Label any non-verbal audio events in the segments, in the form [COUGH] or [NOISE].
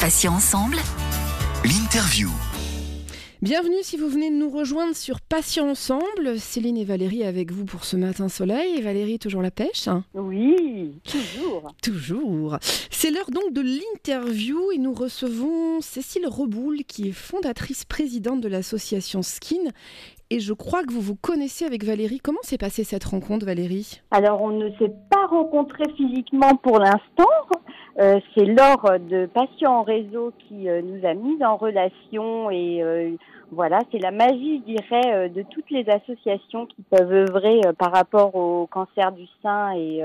Patients ensemble. L'interview. Bienvenue si vous venez de nous rejoindre sur Patients Ensemble. Céline et Valérie avec vous pour ce matin soleil. Et Valérie, toujours la pêche? Oui, toujours. Toujours. C'est l'heure donc de l'interview et nous recevons Cécile Reboul qui est fondatrice présidente de l'association Skin. Et je crois que vous vous connaissez avec Valérie. Comment s'est passée cette rencontre, Valérie? Alors, on ne s'est pas rencontrés physiquement pour l'instant. Euh, c'est Laure de Patients en réseau qui euh, nous a mis en relation et euh, voilà, c'est la magie, je dirais, de toutes les associations qui peuvent œuvrer par rapport au cancer du sein et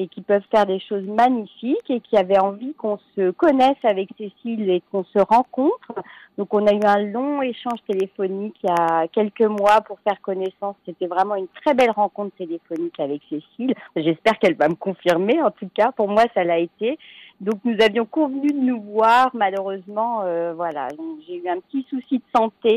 et qui peuvent faire des choses magnifiques et qui avaient envie qu'on se connaisse avec Cécile et qu'on se rencontre. Donc on a eu un long échange téléphonique il y a quelques mois pour faire connaissance. C'était vraiment une très belle rencontre téléphonique avec Cécile. J'espère qu'elle va me confirmer. En tout cas, pour moi, ça l'a été. Donc nous avions convenu de nous voir. Malheureusement, euh, voilà, j'ai eu un petit souci de santé.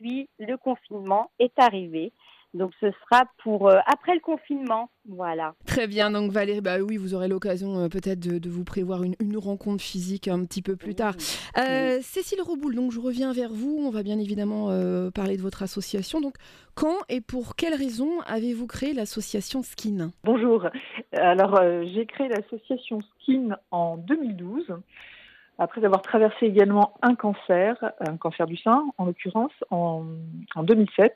Puis le confinement est arrivé. Donc ce sera pour euh, après le confinement, voilà. Très bien, donc Valérie, bah oui, vous aurez l'occasion euh, peut-être de, vous prévoir une, rencontre physique un petit peu plus tard. Euh, Cécile Reboul, donc je reviens vers vous. On va bien évidemment parler de votre association. Donc quand et pour quelles raisons avez-vous créé l'association Skin? Bonjour. Alors j'ai créé l'association Skin en 2012 après avoir traversé également un cancer, un cancer du sein en l'occurrence, en, en 2007.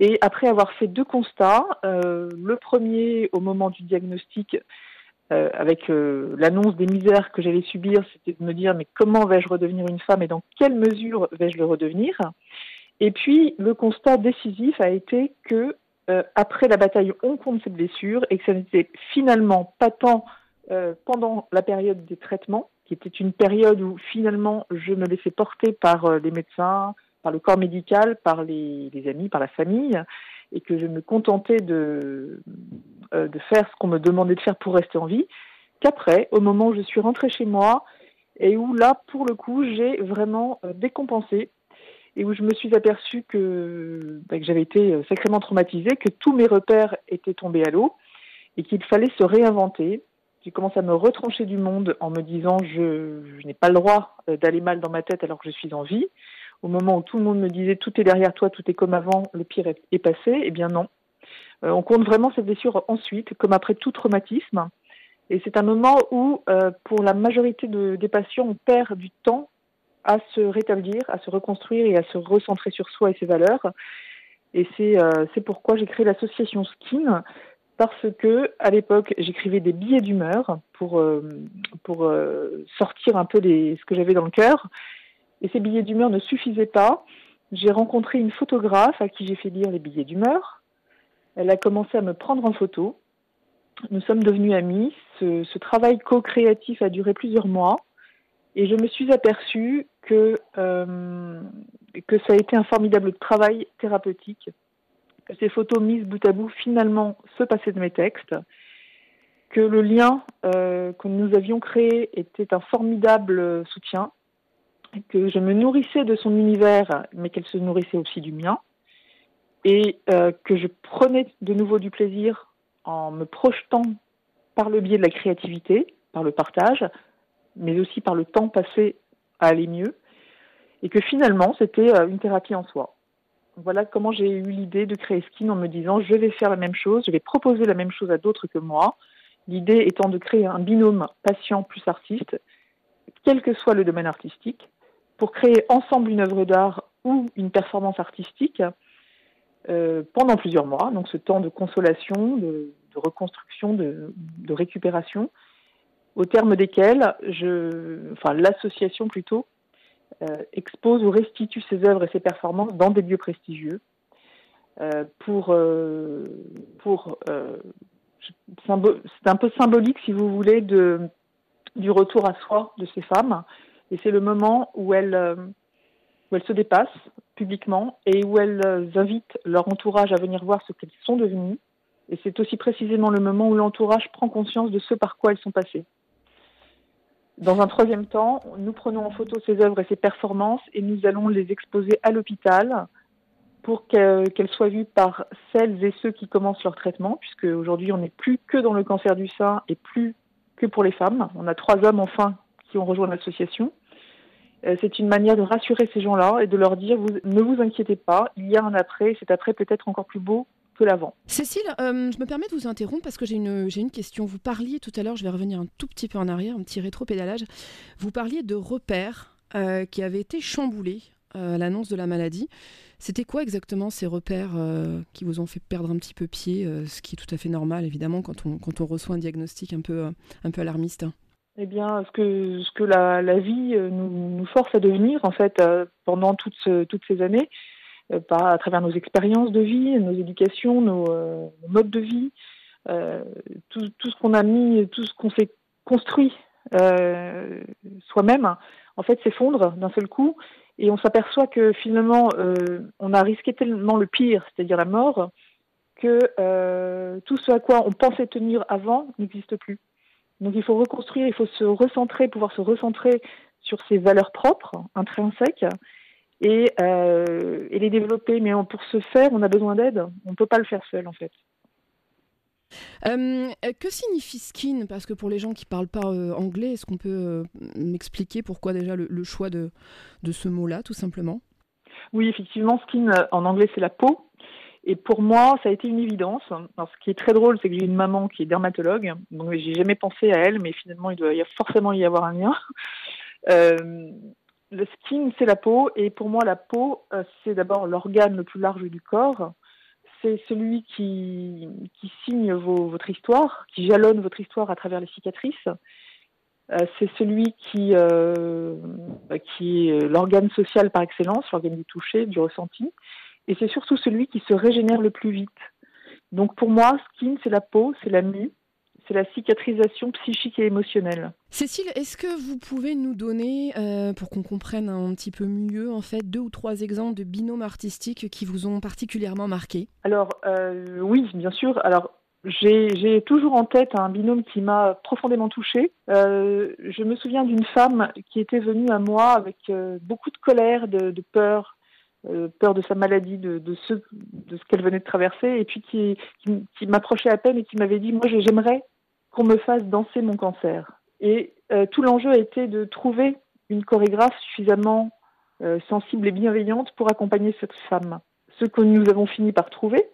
Et après avoir fait deux constats, euh, le premier au moment du diagnostic, euh, avec euh, l'annonce des misères que j'allais subir, c'était de me dire mais comment vais-je redevenir une femme et dans quelle mesure vais-je le redevenir? Et puis le constat décisif a été que après la bataille, on compte cette blessure et que ça n'était finalement pas tant pendant la période des traitements, qui était une période où finalement je me laissais porter par les médecins, par le corps médical, par les, amis, par la famille, et que je me contentais de, euh, de faire ce qu'on me demandait de faire pour rester en vie, qu'après, au moment où je suis rentrée chez moi, et où là, pour le coup, j'ai vraiment euh, décompensé, et où je me suis aperçue que, bah, j'avais été euh, sacrément traumatisée, que tous mes repères étaient tombés à l'eau, et qu'il fallait se réinventer. J'ai commencé à me retrancher du monde en me disant je, je n'ai pas le droit d'aller mal dans ma tête alors que je suis en vie au moment où tout le monde me disait tout est derrière toi, tout est comme avant, le pire est, passé, eh bien non. Euh, on compte vraiment cette blessure ensuite, comme après tout traumatisme. Et c'est un moment où, euh, pour la majorité des patients, on perd du temps à se rétablir, à se reconstruire et à se recentrer sur soi et ses valeurs. Et c'est euh, pourquoi j'ai créé l'association Skin, parce que à l'époque j'écrivais des billets d'humeur pour pour sortir un peu des, ce que j'avais dans le cœur et ces billets d'humeur ne suffisaient pas. J'ai rencontré une photographe à qui j'ai fait lire les billets d'humeur. Elle a commencé à me prendre en photo. Nous sommes devenus amis. Ce, travail co-créatif a duré plusieurs mois. Et je me suis aperçue que, euh, que ça a été un formidable travail thérapeutique. Que ces photos mises bout à bout finalement se passaient de mes textes. Que le lien euh, que nous avions créé était un formidable soutien que je me nourrissais de son univers, mais qu'elle se nourrissait aussi du mien, et euh, que je prenais de nouveau du plaisir en me projetant par le biais de la créativité, par le partage, mais aussi par le temps passé à aller mieux, et que finalement c'était euh, une thérapie en soi. Voilà comment j'ai eu l'idée de créer Skin en me disant je vais faire la même chose, je vais proposer la même chose à d'autres que moi. L'idée étant de créer un binôme patient plus artiste, quel que soit le domaine artistique, pour créer ensemble une œuvre d'art ou une performance artistique euh, pendant plusieurs mois. Donc ce temps de consolation, de, reconstruction, de, récupération, au terme desquels l'association plutôt euh, expose ou restitue ses œuvres et ses performances dans des lieux prestigieux euh, pour c'est un peu symbolique si vous voulez du retour à soi de ces femmes et c'est le moment où elles, euh, où elles se dépassent publiquement et où elles euh, invitent leur entourage à venir voir ce qu'elles sont devenues. Et c'est aussi précisément le moment où l'entourage prend conscience de ce par quoi elles sont passées. Dans un troisième temps, nous prenons en photo ces œuvres et ces performances et nous allons les exposer à l'hôpital pour qu'elles soient vues par celles et ceux qui commencent leur traitement, puisque aujourd'hui on n'est plus que dans le cancer du sein et plus que pour les femmes. On a trois hommes enfin qui ont rejoint l'association. C'est une manière de rassurer ces gens-là et de leur dire ne vous inquiétez pas, il y a un après, cet après peut être encore plus beau que l'avant. Cécile, je me permets de vous interrompre parce que j'ai une, question. Vous parliez tout à l'heure, je vais revenir un tout petit peu en arrière, un petit rétro-pédalage. Vous parliez de repères qui avaient été chamboulés à l'annonce de la maladie. C'était quoi exactement ces repères euh, qui vous ont fait perdre un petit peu pied, euh, ce qui est tout à fait normal évidemment quand on, quand on reçoit un diagnostic un peu, euh, un peu alarmiste? Eh bien, ce que, ce que la, vie nous, nous, force à devenir, en fait, pendant toutes, ces années, par, à travers nos expériences de vie, nos éducations, nos, modes de vie, tout, ce qu'on a mis, tout ce qu'on s'est construit soi-même, en fait, s'effondre d'un seul coup et on s'aperçoit que finalement, euh, on a risqué tellement le pire, c'est-à-dire la mort, que euh, tout ce à quoi on pensait tenir avant n'existe plus. Donc il faut reconstruire, il faut se recentrer, pouvoir se recentrer sur ses valeurs propres, intrinsèques, et, euh, et les développer. Mais pour ce faire, on a besoin d'aide. On ne peut pas le faire seul, en fait. Euh, que signifie skin? Parce que pour les gens qui ne parlent pas euh, anglais, est-ce qu'on peut m'expliquer pourquoi déjà le, choix de, de ce mot-là, tout simplement? Oui, effectivement, skin en anglais c'est la peau. Et pour moi, ça a été une évidence. Ce qui est très drôle, c'est que j'ai une maman qui est dermatologue, donc j'ai jamais pensé à elle, mais finalement, il doit y forcément y avoir un lien. [LAUGHS] le skin, c'est la peau, et pour moi, la peau, c'est d'abord l'organe le plus large du corps c'est celui qui, signe votre histoire, qui jalonne votre histoire à travers les cicatrices. Euh, c'est celui qui, euh, qui est l'organe social par excellence, l'organe du toucher, du ressenti. Et c'est surtout celui qui se régénère le plus vite. Donc pour moi, skin, c'est la peau, c'est la mue, c'est la cicatrisation psychique et émotionnelle. Cécile, est-ce que vous pouvez nous donner, euh, pour qu'on comprenne un petit peu mieux, en fait, deux ou trois exemples de binômes artistiques qui vous ont particulièrement marqué? Alors, euh, oui, bien sûr. Alors, j'ai toujours en tête un binôme qui m'a profondément touchée. Euh, je me souviens d'une femme qui était venue à moi avec beaucoup de colère, de, peur, peur de sa maladie, de, ce, qu'elle venait de traverser, et puis qui, qui m'approchait à peine et qui m'avait dit, moi j'aimerais qu'on me fasse danser mon cancer. Et euh, tout l'enjeu a été de trouver une chorégraphe suffisamment euh, sensible et bienveillante pour accompagner cette femme. Ce que nous avons fini par trouver.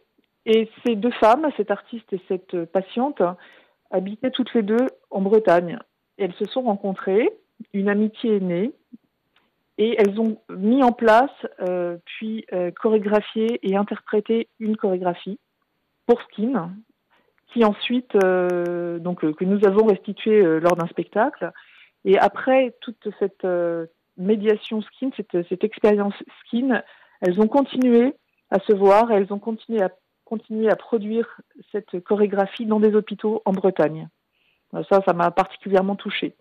Et ces deux femmes, cette artiste et cette patiente, habitaient toutes les deux en Bretagne. elles se sont rencontrées, une amitié est née, et elles ont mis en place, euh, puis chorégraphié et interprété une chorégraphie pour Skin, qui ensuite, euh, donc, euh, que nous avons restitué euh, lors d'un spectacle. Et après toute cette médiation skin, cette, expérience skin, elles ont continué à se voir elles ont continué à, continuer à produire cette chorégraphie dans des hôpitaux en Bretagne. Ça, ça m'a particulièrement touchée.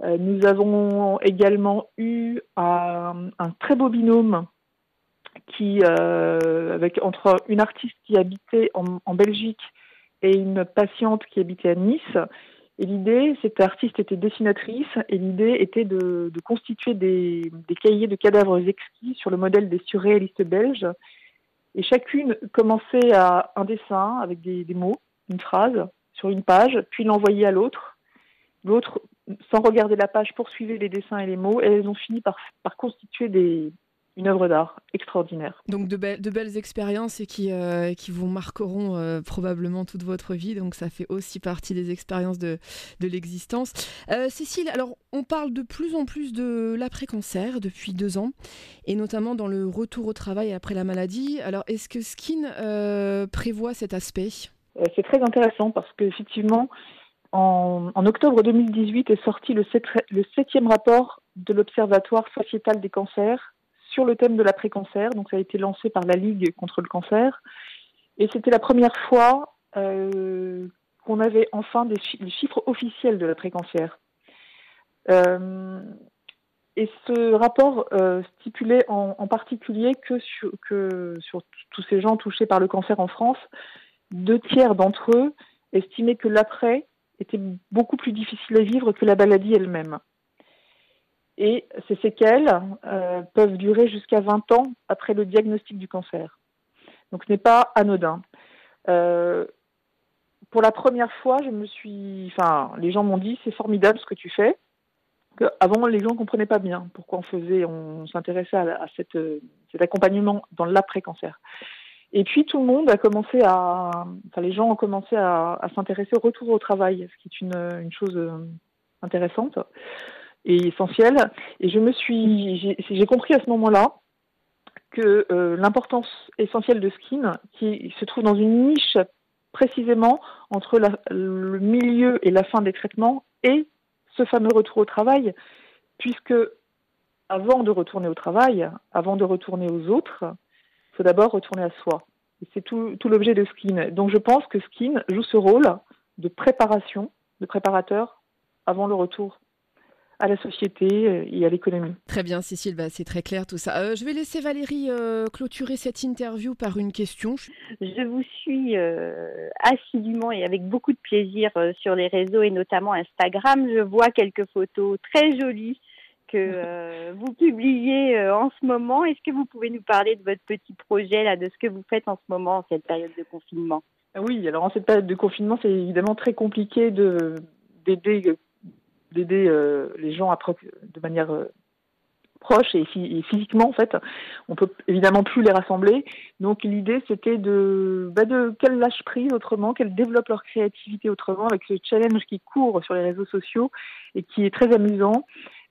Nous avons également eu un, un très beau binôme qui, avec entre une artiste qui habitait en, Belgique et une patiente qui habitait à Nice. Et l'idée, cette artiste était dessinatrice, et l'idée était de, constituer des, des, cahiers de cadavres exquis sur le modèle des surréalistes belges. Et chacune commençait à un dessin avec des, des mots, une phrase sur une page, puis l'envoyait à l'autre. L'autre, sans regarder la page, poursuivait les dessins et les mots, et elles ont fini par, par constituer des, une œuvre d'art extraordinaire. Donc de, de belles expériences et qui, euh, qui vous marqueront euh, probablement toute votre vie, donc ça fait aussi partie des expériences de, de l'existence. Euh, Cécile, alors on parle de plus en plus de l'après-cancer depuis deux ans, et notamment dans le retour au travail après la maladie. Alors est-ce que Skin prévoit cet aspect? C'est très intéressant parce qu'effectivement, en, octobre 2018 est sorti le, septième rapport de l'Observatoire sociétal des cancers sur le thème de l'après-cancer. Donc ça a été lancé par la Ligue contre le cancer. Et c'était la première fois euh, qu'on avait enfin des chiffres officiels de l'après-cancer. Euh, et ce rapport euh, stipulait en, en, particulier que sur, que sur tous ces gens touchés par le cancer en France, deux tiers d'entre eux estimaient que l'après était beaucoup plus difficile à vivre que la maladie elle-même. Et ces séquelles euh, peuvent durer jusqu'à 20 ans après le diagnostic du cancer. Donc ce n'est pas anodin. Euh, pour la première fois, je me suis, enfin, les gens m'ont dit c'est formidable ce que tu fais. Avant, les gens ne comprenaient pas bien pourquoi on faisait, on s'intéressait à, cette, cet accompagnement dans l'après-cancer. Et puis tout le monde a commencé à, enfin les gens ont commencé à, s'intéresser au retour au travail, ce qui est une, chose euh, intéressante et essentielle. Et je me suis, j'ai compris à ce moment-là que euh, l'importance essentielle de Skin, qui se trouve dans une niche précisément entre le milieu et la fin des traitements et ce fameux retour au travail, puisque avant de retourner au travail, avant de retourner aux autres, il faut d'abord retourner à soi. C'est tout, tout l'objet de Skin. Donc je pense que Skin joue ce rôle de préparation, de préparateur avant le retour à la société euh, et à l'économie. Très bien, Cécile, bah, c'est très clair tout ça. Euh, je vais laisser Valérie euh, clôturer cette interview par une question. Je vous suis assidûment et avec beaucoup de plaisir sur les réseaux et notamment Instagram. Je vois quelques photos très jolies que vous publiez en ce moment. Est-ce que vous pouvez nous parler de votre petit projet, là, de ce que vous faites en ce moment, en cette période de confinement? Oui, alors en cette période de confinement, c'est évidemment très compliqué de d'aider euh, les gens de manière euh, proche et, physiquement en fait. On peut évidemment plus les rassembler. Donc l'idée c'était de, bah de qu'elles lâchent prise autrement, qu'elles développent leur créativité autrement avec ce challenge qui court sur les réseaux sociaux et qui est très amusant,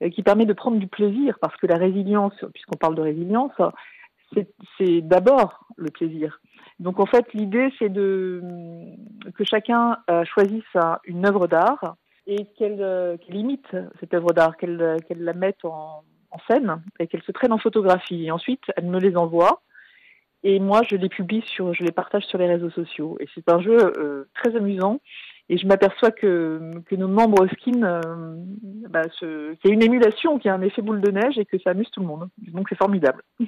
qui permet de prendre du plaisir parce que la résilience, puisqu'on parle de résilience, c'est d'abord le plaisir. Donc en fait l'idée c'est de que chacun euh, choisisse une œuvre d'art et qu'elle limite cette œuvre d'art, qu'elle la mette en, scène et qu'elle se traîne en photographie. Ensuite, elle me les envoie. Et moi, je les publie sur, je les partage sur les réseaux sociaux. Et c'est un jeu euh, très amusant et je m'aperçois que, que nos membres skin, euh, bah, qu'il y a une émulation, qu'il y a un effet boule de neige et que ça amuse tout le monde. Donc c'est formidable. [LAUGHS]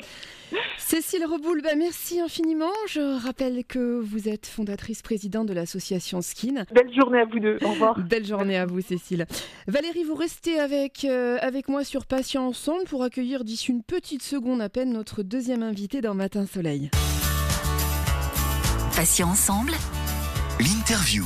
Cécile Reboul, bah, merci infiniment. Je rappelle que vous êtes fondatrice présidente de l'association Skin. Belle journée à vous deux. Au revoir. Belle journée à vous, Cécile. Valérie, vous restez avec, euh, avec moi sur Patient Ensemble pour accueillir d'ici une petite seconde à peine notre deuxième invité dans Matin Soleil. Patient Ensemble, l'interview.